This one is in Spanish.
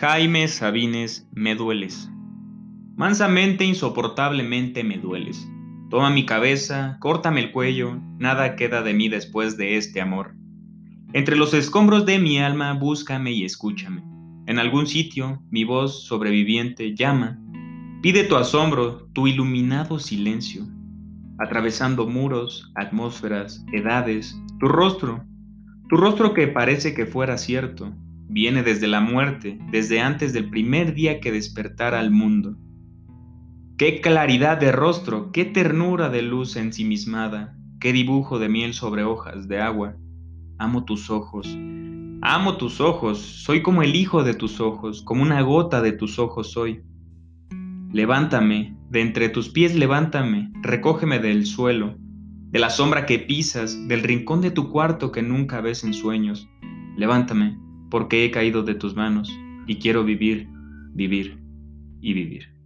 Jaime Sabines, me dueles. Mansamente, insoportablemente me dueles. Toma mi cabeza, córtame el cuello, nada queda de mí después de este amor. Entre los escombros de mi alma, búscame y escúchame. En algún sitio, mi voz sobreviviente llama. Pide tu asombro, tu iluminado silencio. Atravesando muros, atmósferas, edades, tu rostro, tu rostro que parece que fuera cierto, viene desde la muerte, desde antes del primer día que despertara al mundo. Qué claridad de rostro, qué ternura de luz ensimismada, qué dibujo de miel sobre hojas de agua. Amo tus ojos, amo tus ojos, soy como el hijo de tus ojos, como una gota de tus ojos soy. Levántame, de entre tus pies levántame, recógeme del suelo, de la sombra que pisas, del rincón de tu cuarto que nunca ves en sueños. Levántame, porque he caído de tus manos y quiero vivir, vivir y vivir.